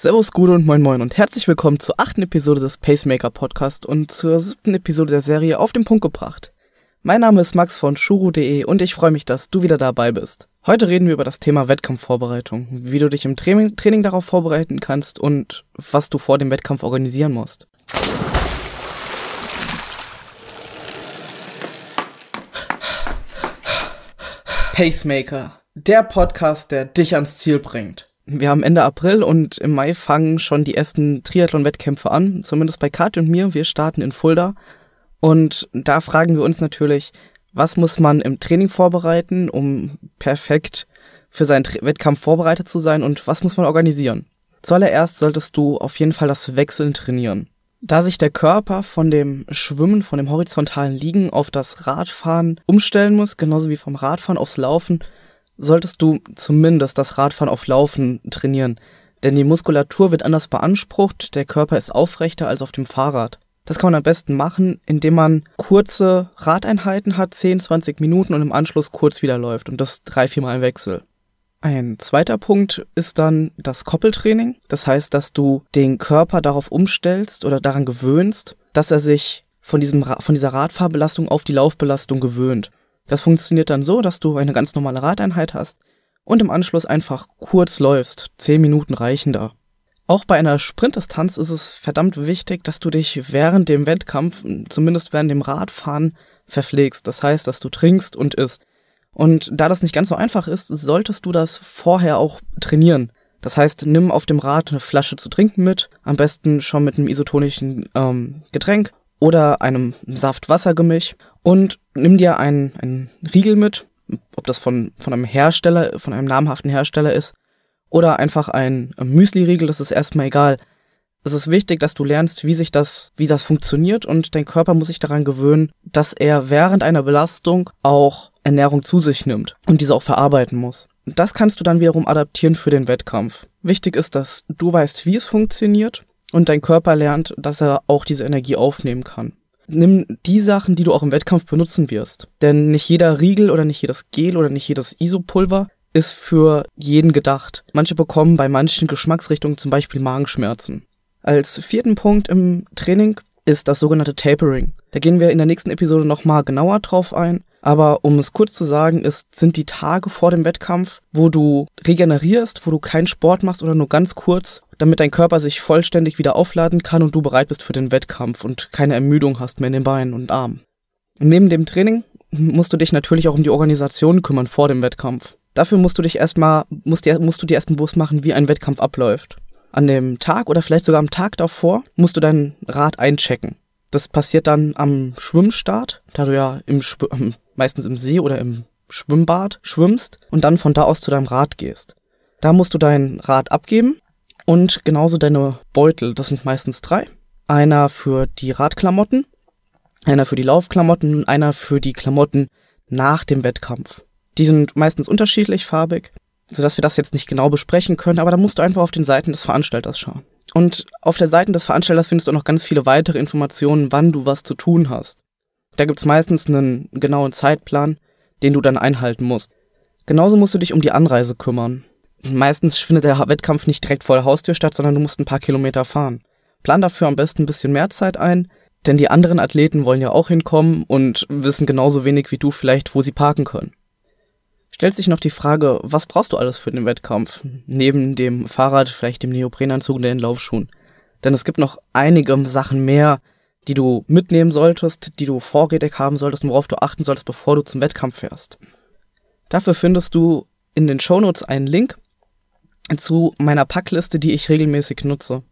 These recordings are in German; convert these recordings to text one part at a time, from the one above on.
Servus, Gude und Moin Moin und herzlich willkommen zur achten Episode des Pacemaker Podcast und zur siebten Episode der Serie Auf den Punkt gebracht. Mein Name ist Max von shuru.de und ich freue mich, dass du wieder dabei bist. Heute reden wir über das Thema Wettkampfvorbereitung, wie du dich im Training, Training darauf vorbereiten kannst und was du vor dem Wettkampf organisieren musst. Pacemaker, der Podcast, der dich ans Ziel bringt wir haben Ende April und im Mai fangen schon die ersten Triathlon-Wettkämpfe an, zumindest bei Kati und mir. Wir starten in Fulda. Und da fragen wir uns natürlich, was muss man im Training vorbereiten, um perfekt für seinen Tra Wettkampf vorbereitet zu sein und was muss man organisieren? Zuallererst solltest du auf jeden Fall das Wechseln trainieren. Da sich der Körper von dem Schwimmen, von dem horizontalen Liegen auf das Radfahren umstellen muss, genauso wie vom Radfahren aufs Laufen, solltest du zumindest das Radfahren auf Laufen trainieren, denn die Muskulatur wird anders beansprucht, der Körper ist aufrechter als auf dem Fahrrad. Das kann man am besten machen, indem man kurze Radeinheiten hat, 10, 20 Minuten und im Anschluss kurz wieder läuft und das drei, viermal im Wechsel. Ein zweiter Punkt ist dann das Koppeltraining. Das heißt, dass du den Körper darauf umstellst oder daran gewöhnst, dass er sich von, diesem, von dieser Radfahrbelastung auf die Laufbelastung gewöhnt. Das funktioniert dann so, dass du eine ganz normale Radeinheit hast und im Anschluss einfach kurz läufst. Zehn Minuten reichen da. Auch bei einer Sprintdistanz ist es verdammt wichtig, dass du dich während dem Wettkampf, zumindest während dem Radfahren, verpflegst. Das heißt, dass du trinkst und isst. Und da das nicht ganz so einfach ist, solltest du das vorher auch trainieren. Das heißt, nimm auf dem Rad eine Flasche zu trinken mit, am besten schon mit einem isotonischen ähm, Getränk oder einem Saft-Wasser-Gemisch und nimm dir einen, einen Riegel mit, ob das von, von einem Hersteller, von einem namhaften Hersteller ist oder einfach ein Müsli-Riegel, das ist erstmal egal. Es ist wichtig, dass du lernst, wie sich das, wie das funktioniert und dein Körper muss sich daran gewöhnen, dass er während einer Belastung auch Ernährung zu sich nimmt und diese auch verarbeiten muss. Das kannst du dann wiederum adaptieren für den Wettkampf. Wichtig ist, dass du weißt, wie es funktioniert und dein Körper lernt, dass er auch diese Energie aufnehmen kann. Nimm die Sachen, die du auch im Wettkampf benutzen wirst. Denn nicht jeder Riegel oder nicht jedes Gel oder nicht jedes Isopulver ist für jeden gedacht. Manche bekommen bei manchen Geschmacksrichtungen zum Beispiel Magenschmerzen. Als vierten Punkt im Training ist das sogenannte Tapering. Da gehen wir in der nächsten Episode nochmal genauer drauf ein. Aber um es kurz zu sagen, ist, sind die Tage vor dem Wettkampf, wo du regenerierst, wo du keinen Sport machst oder nur ganz kurz, damit dein Körper sich vollständig wieder aufladen kann und du bereit bist für den Wettkampf und keine Ermüdung hast mehr in den Beinen und Armen. Neben dem Training musst du dich natürlich auch um die Organisation kümmern vor dem Wettkampf. Dafür musst du dich erstmal, musst, musst du dir erst bewusst machen, wie ein Wettkampf abläuft. An dem Tag oder vielleicht sogar am Tag davor musst du dein Rad einchecken. Das passiert dann am Schwimmstart, da du ja im Schw meistens im See oder im Schwimmbad schwimmst und dann von da aus zu deinem Rad gehst. Da musst du dein Rad abgeben und genauso deine Beutel. Das sind meistens drei. Einer für die Radklamotten, einer für die Laufklamotten und einer für die Klamotten nach dem Wettkampf. Die sind meistens unterschiedlich farbig, sodass wir das jetzt nicht genau besprechen können, aber da musst du einfach auf den Seiten des Veranstalters schauen. Und auf der Seite des Veranstalters findest du auch noch ganz viele weitere Informationen, wann du was zu tun hast. Da gibt's meistens einen genauen Zeitplan, den du dann einhalten musst. Genauso musst du dich um die Anreise kümmern. Meistens findet der Wettkampf nicht direkt vor der Haustür statt, sondern du musst ein paar Kilometer fahren. Plan dafür am besten ein bisschen mehr Zeit ein, denn die anderen Athleten wollen ja auch hinkommen und wissen genauso wenig wie du vielleicht, wo sie parken können. Stellt sich noch die Frage, was brauchst du alles für den Wettkampf? Neben dem Fahrrad, vielleicht dem Neoprenanzug und den Laufschuhen. Denn es gibt noch einige Sachen mehr, die du mitnehmen solltest, die du vorrätig haben solltest und worauf du achten solltest, bevor du zum Wettkampf fährst. Dafür findest du in den Shownotes einen Link zu meiner Packliste, die ich regelmäßig nutze.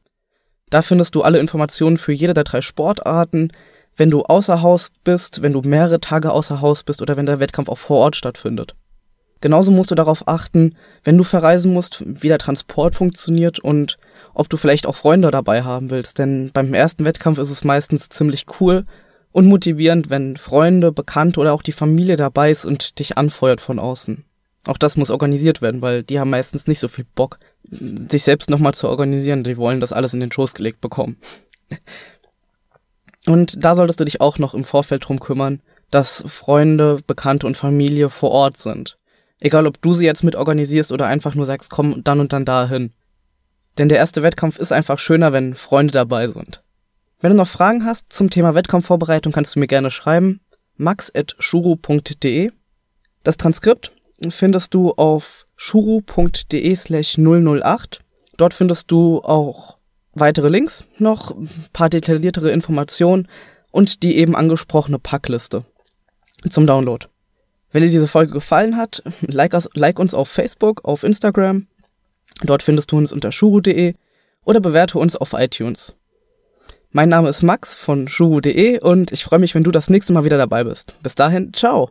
Da findest du alle Informationen für jede der drei Sportarten, wenn du außer Haus bist, wenn du mehrere Tage außer Haus bist oder wenn der Wettkampf auch vor Ort stattfindet. Genauso musst du darauf achten, wenn du verreisen musst, wie der Transport funktioniert und ob du vielleicht auch Freunde dabei haben willst. Denn beim ersten Wettkampf ist es meistens ziemlich cool und motivierend, wenn Freunde, Bekannte oder auch die Familie dabei ist und dich anfeuert von außen. Auch das muss organisiert werden, weil die haben meistens nicht so viel Bock, sich selbst nochmal zu organisieren. Die wollen das alles in den Schoß gelegt bekommen. Und da solltest du dich auch noch im Vorfeld drum kümmern, dass Freunde, Bekannte und Familie vor Ort sind. Egal, ob du sie jetzt mit organisierst oder einfach nur sagst, komm dann und dann dahin. Denn der erste Wettkampf ist einfach schöner, wenn Freunde dabei sind. Wenn du noch Fragen hast zum Thema Wettkampfvorbereitung, kannst du mir gerne schreiben. max.shuru.de Das Transkript findest du auf shuru.de slash 008. Dort findest du auch weitere Links, noch ein paar detailliertere Informationen und die eben angesprochene Packliste zum Download. Wenn dir diese Folge gefallen hat, like, us, like uns auf Facebook, auf Instagram. Dort findest du uns unter shuru.de oder bewerte uns auf iTunes. Mein Name ist Max von shuru.de und ich freue mich, wenn du das nächste Mal wieder dabei bist. Bis dahin, ciao.